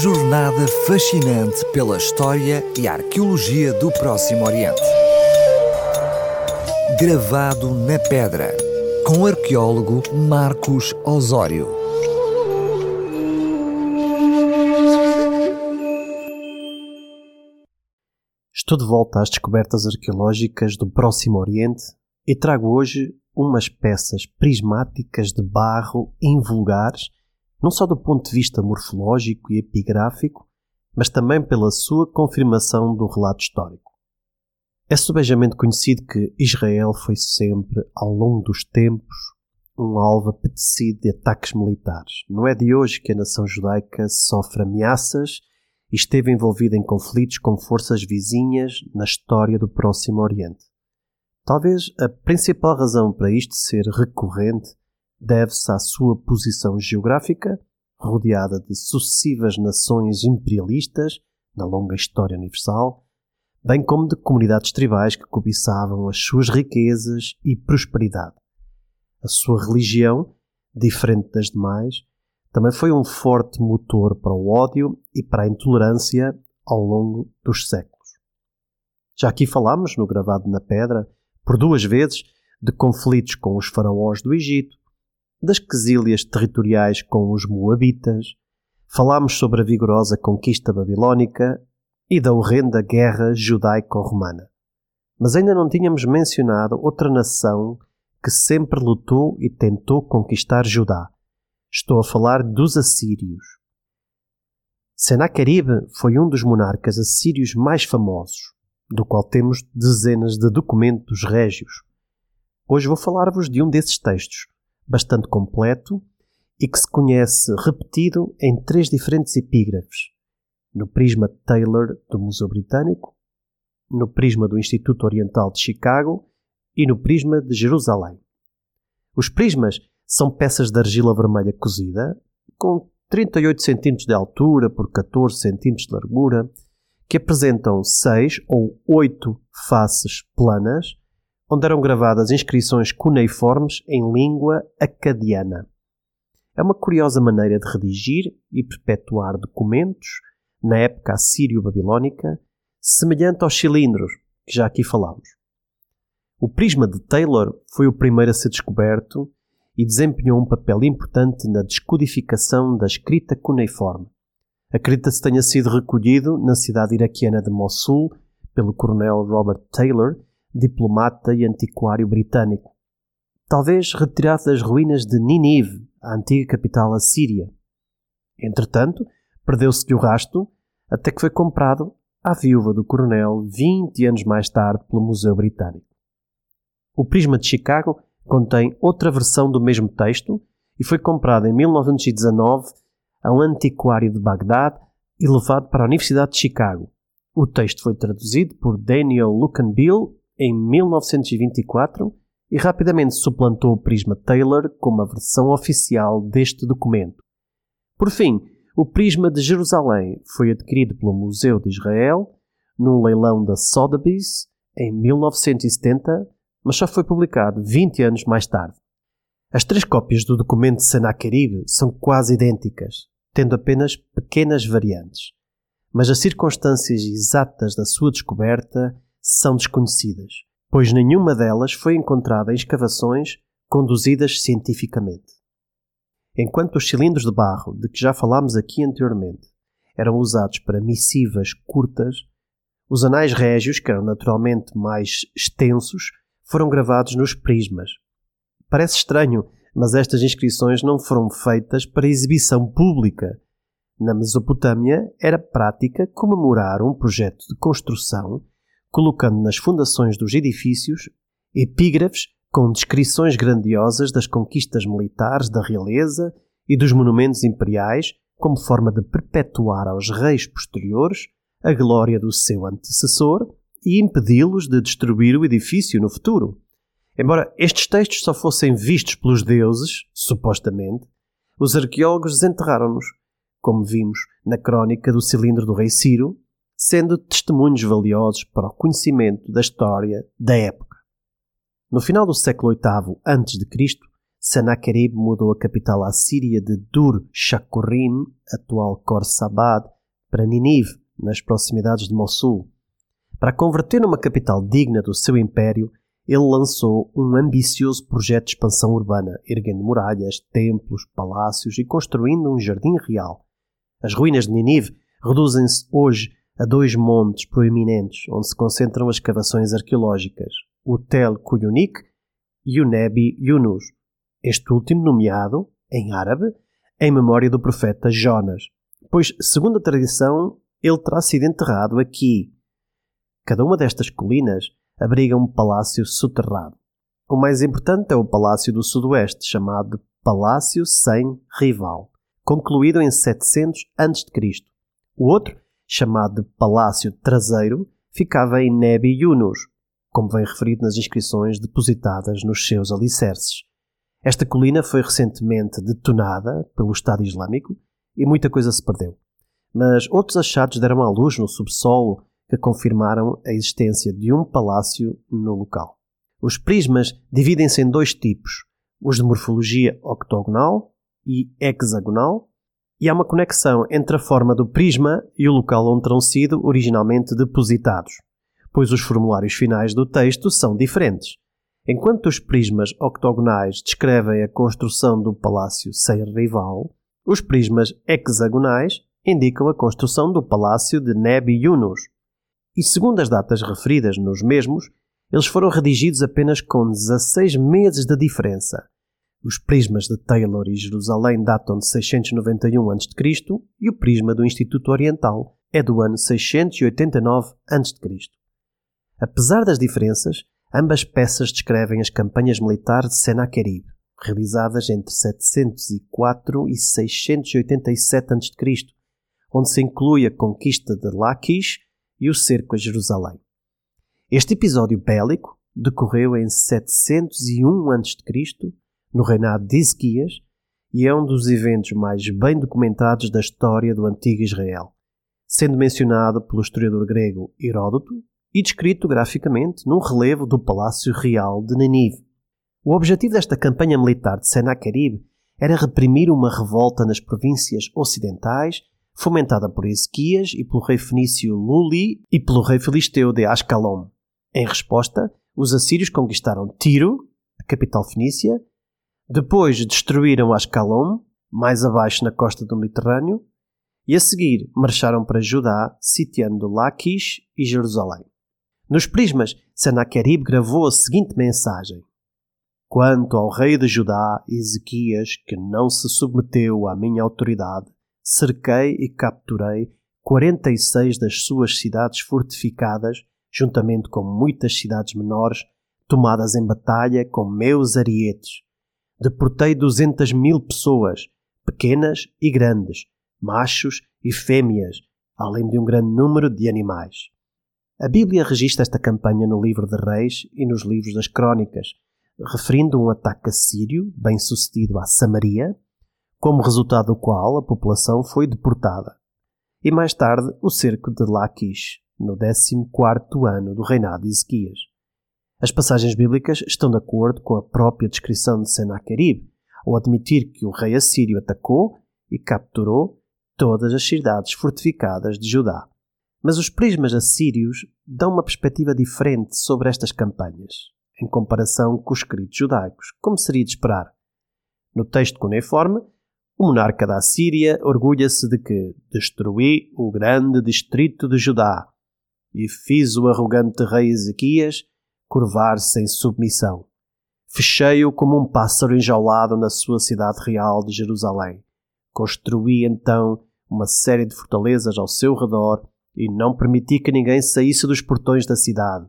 jornada fascinante pela história e arqueologia do Próximo Oriente. Gravado na pedra, com o arqueólogo Marcos Osório. Estou de volta às descobertas arqueológicas do Próximo Oriente e trago hoje umas peças prismáticas de barro invulgares não só do ponto de vista morfológico e epigráfico, mas também pela sua confirmação do relato histórico. É subejamente conhecido que Israel foi sempre, ao longo dos tempos, um alvo apetecido de ataques militares. Não é de hoje que a nação judaica sofre ameaças e esteve envolvida em conflitos com forças vizinhas na história do Próximo Oriente. Talvez a principal razão para isto ser recorrente deve-se à sua posição geográfica, rodeada de sucessivas nações imperialistas na longa história universal, bem como de comunidades tribais que cobiçavam as suas riquezas e prosperidade. A sua religião, diferente das demais, também foi um forte motor para o ódio e para a intolerância ao longo dos séculos. Já aqui falámos, no Gravado na Pedra, por duas vezes, de conflitos com os faraós do Egito, das quesílias territoriais com os Moabitas, falámos sobre a vigorosa conquista babilónica e da horrenda guerra judaico-romana. Mas ainda não tínhamos mencionado outra nação que sempre lutou e tentou conquistar Judá. Estou a falar dos assírios. Senaqueribe foi um dos monarcas assírios mais famosos, do qual temos dezenas de documentos régios. Hoje vou falar-vos de um desses textos, bastante completo e que se conhece repetido em três diferentes epígrafes: no prisma Taylor do Museu Britânico, no prisma do Instituto Oriental de Chicago e no prisma de Jerusalém. Os prismas são peças de argila vermelha cozida, com 38 cm de altura por 14 cm de largura, que apresentam seis ou oito faces planas onde eram gravadas inscrições cuneiformes em língua acadiana. É uma curiosa maneira de redigir e perpetuar documentos na época assírio-babilónica, semelhante aos cilindros que já aqui falámos. O prisma de Taylor foi o primeiro a ser descoberto e desempenhou um papel importante na descodificação da escrita cuneiforme. Acredita-se tenha sido recolhido na cidade iraquiana de Mossul pelo coronel Robert Taylor diplomata e antiquário britânico, talvez retirado das ruínas de Ninive, a antiga capital assíria. Entretanto, perdeu-se-lhe o rasto até que foi comprado à viúva do coronel 20 anos mais tarde pelo Museu Britânico. O Prisma de Chicago contém outra versão do mesmo texto e foi comprado em 1919 a um antiquário de Bagdade e levado para a Universidade de Chicago. O texto foi traduzido por Daniel Lucanbill em 1924 e rapidamente suplantou o Prisma Taylor como a versão oficial deste documento. Por fim, o Prisma de Jerusalém foi adquirido pelo Museu de Israel num leilão da Sotheby's em 1970, mas só foi publicado 20 anos mais tarde. As três cópias do documento de Senaqueribe são quase idênticas, tendo apenas pequenas variantes. Mas as circunstâncias exatas da sua descoberta são desconhecidas, pois nenhuma delas foi encontrada em escavações conduzidas cientificamente. Enquanto os cilindros de barro, de que já falámos aqui anteriormente, eram usados para missivas curtas, os anais régios, que eram naturalmente mais extensos, foram gravados nos prismas. Parece estranho, mas estas inscrições não foram feitas para exibição pública. Na Mesopotâmia era prática comemorar um projeto de construção colocando nas fundações dos edifícios epígrafes com descrições grandiosas das conquistas militares da realeza e dos monumentos imperiais, como forma de perpetuar aos reis posteriores a glória do seu antecessor e impedi-los de destruir o edifício no futuro. Embora estes textos só fossem vistos pelos deuses, supostamente, os arqueólogos desenterraram-nos, como vimos na crónica do cilindro do rei Ciro, sendo testemunhos valiosos para o conhecimento da história da época. No final do século VIII a.C., Senaquerib mudou a capital assíria de Dur-Shakurin, atual Khorsabad, para Ninive, nas proximidades de Mossul. Para converter numa capital digna do seu império, ele lançou um ambicioso projeto de expansão urbana, erguendo muralhas, templos, palácios e construindo um jardim real. As ruínas de Ninive reduzem-se hoje a dois montes proeminentes onde se concentram as escavações arqueológicas, o Tel Kuyunik e o Nebi Yunus, este último nomeado, em árabe, em memória do profeta Jonas, pois, segundo a tradição, ele terá sido enterrado aqui. Cada uma destas colinas abriga um palácio soterrado. O mais importante é o Palácio do Sudoeste, chamado Palácio Sem Rival, concluído em 700 a.C. O outro chamado de Palácio Traseiro, ficava em Nebi Yunus, como vem referido nas inscrições depositadas nos seus alicerces. Esta colina foi recentemente detonada pelo Estado Islâmico e muita coisa se perdeu. Mas outros achados deram à luz no subsolo que confirmaram a existência de um palácio no local. Os prismas dividem-se em dois tipos: os de morfologia octogonal e hexagonal, e há uma conexão entre a forma do prisma e o local onde terão sido originalmente depositados, pois os formulários finais do texto são diferentes. Enquanto os prismas octogonais descrevem a construção do palácio sem rival, os prismas hexagonais indicam a construção do palácio de Nebi Yunus. E segundo as datas referidas nos mesmos, eles foram redigidos apenas com 16 meses de diferença, os prismas de Taylor e Jerusalém datam de 691 a.C. e o prisma do Instituto Oriental é do ano 689 a.C. Apesar das diferenças, ambas peças descrevem as campanhas militares de Senaquerib, realizadas entre 704 e 687 a.C., onde se inclui a conquista de Laquish e o cerco a Jerusalém. Este episódio bélico decorreu em 701 a.C no reinado de Ezequias e é um dos eventos mais bem documentados da história do antigo Israel, sendo mencionado pelo historiador grego Heródoto e descrito graficamente num relevo do Palácio Real de Ninive. O objetivo desta campanha militar de Senaquerib era reprimir uma revolta nas províncias ocidentais, fomentada por Ezequias e pelo rei fenício Luli e pelo rei filisteu de Ascalon. Em resposta, os assírios conquistaram Tiro, a capital fenícia, depois destruíram Ascalon, mais abaixo na costa do Mediterrâneo, e a seguir marcharam para Judá, sitiando Laquish e Jerusalém. Nos prismas, Senaquerib gravou a seguinte mensagem: Quanto ao rei de Judá, Ezequias, que não se submeteu à minha autoridade, cerquei e capturei 46 das suas cidades fortificadas, juntamente com muitas cidades menores, tomadas em batalha com meus arietes, deportei duzentas mil pessoas, pequenas e grandes, machos e fêmeas, além de um grande número de animais. A Bíblia registra esta campanha no livro de Reis e nos livros das Crônicas, referindo um ataque assírio bem sucedido à Samaria, como resultado do qual a população foi deportada, e mais tarde o cerco de Laquish, no 14 ano do reinado de Ezequias. As passagens bíblicas estão de acordo com a própria descrição de Senaquerib, ao admitir que o rei assírio atacou e capturou todas as cidades fortificadas de Judá. Mas os prismas assírios dão uma perspectiva diferente sobre estas campanhas, em comparação com os escritos judaicos, como seria de esperar. No texto cuneiforme, o monarca da Assíria orgulha-se de que destruí o grande distrito de Judá e fiz o arrogante rei Ezequias curvar-se em submissão. Fechei-o como um pássaro enjaulado na sua cidade real de Jerusalém. Construí então uma série de fortalezas ao seu redor e não permiti que ninguém saísse dos portões da cidade.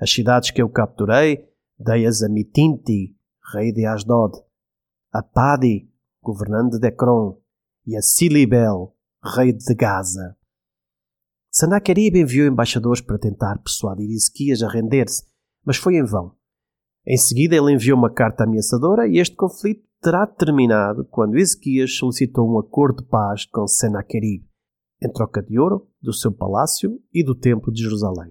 As cidades que eu capturei dei-as a Mitinti, rei de Asdod, a Padi, governante de Ekron, e a Silibel, rei de Gaza. Senaquerib enviou embaixadores para tentar persuadir Ezequias a render-se, mas foi em vão. Em seguida, ele enviou uma carta ameaçadora e este conflito terá terminado quando Ezequias solicitou um acordo de paz com Senaquerib, em troca de ouro do seu palácio e do templo de Jerusalém.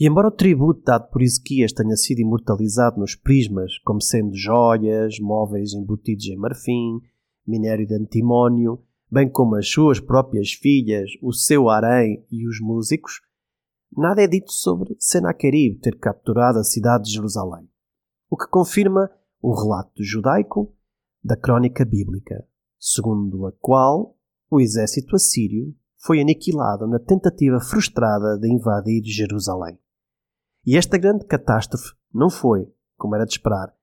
E embora o tributo dado por Ezequias tenha sido imortalizado nos prismas como sendo joias, móveis embutidos em marfim, minério de antimónio, bem como as suas próprias filhas, o seu harém e os músicos, nada é dito sobre Senaquerib ter capturado a cidade de Jerusalém, o que confirma o relato judaico da crónica bíblica, segundo a qual o exército assírio foi aniquilado na tentativa frustrada de invadir Jerusalém. E esta grande catástrofe não foi, como era de esperar,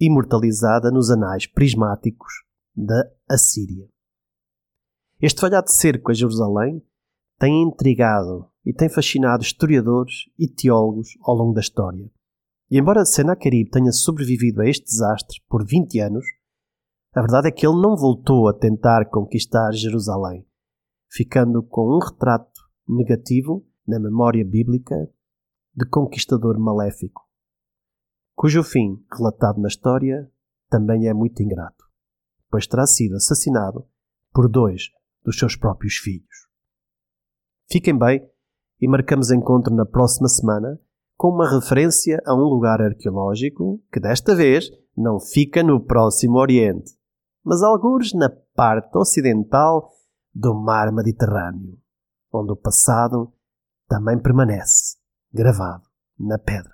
imortalizada nos anais prismáticos da Assíria. Este falhado cerco a Jerusalém tem intrigado e tem fascinado historiadores e teólogos ao longo da história. E embora Senaquerib tenha sobrevivido a este desastre por 20 anos, a verdade é que ele não voltou a tentar conquistar Jerusalém, ficando com um retrato negativo na memória bíblica de conquistador maléfico, cujo fim, relatado na história, também é muito ingrato, pois terá sido assassinado por dois dos seus próprios filhos. Fiquem bem e marcamos encontro na próxima semana com uma referência a um lugar arqueológico que desta vez não fica no Próximo Oriente, mas alguns na parte ocidental do mar Mediterrâneo, onde o passado também permanece gravado na pedra.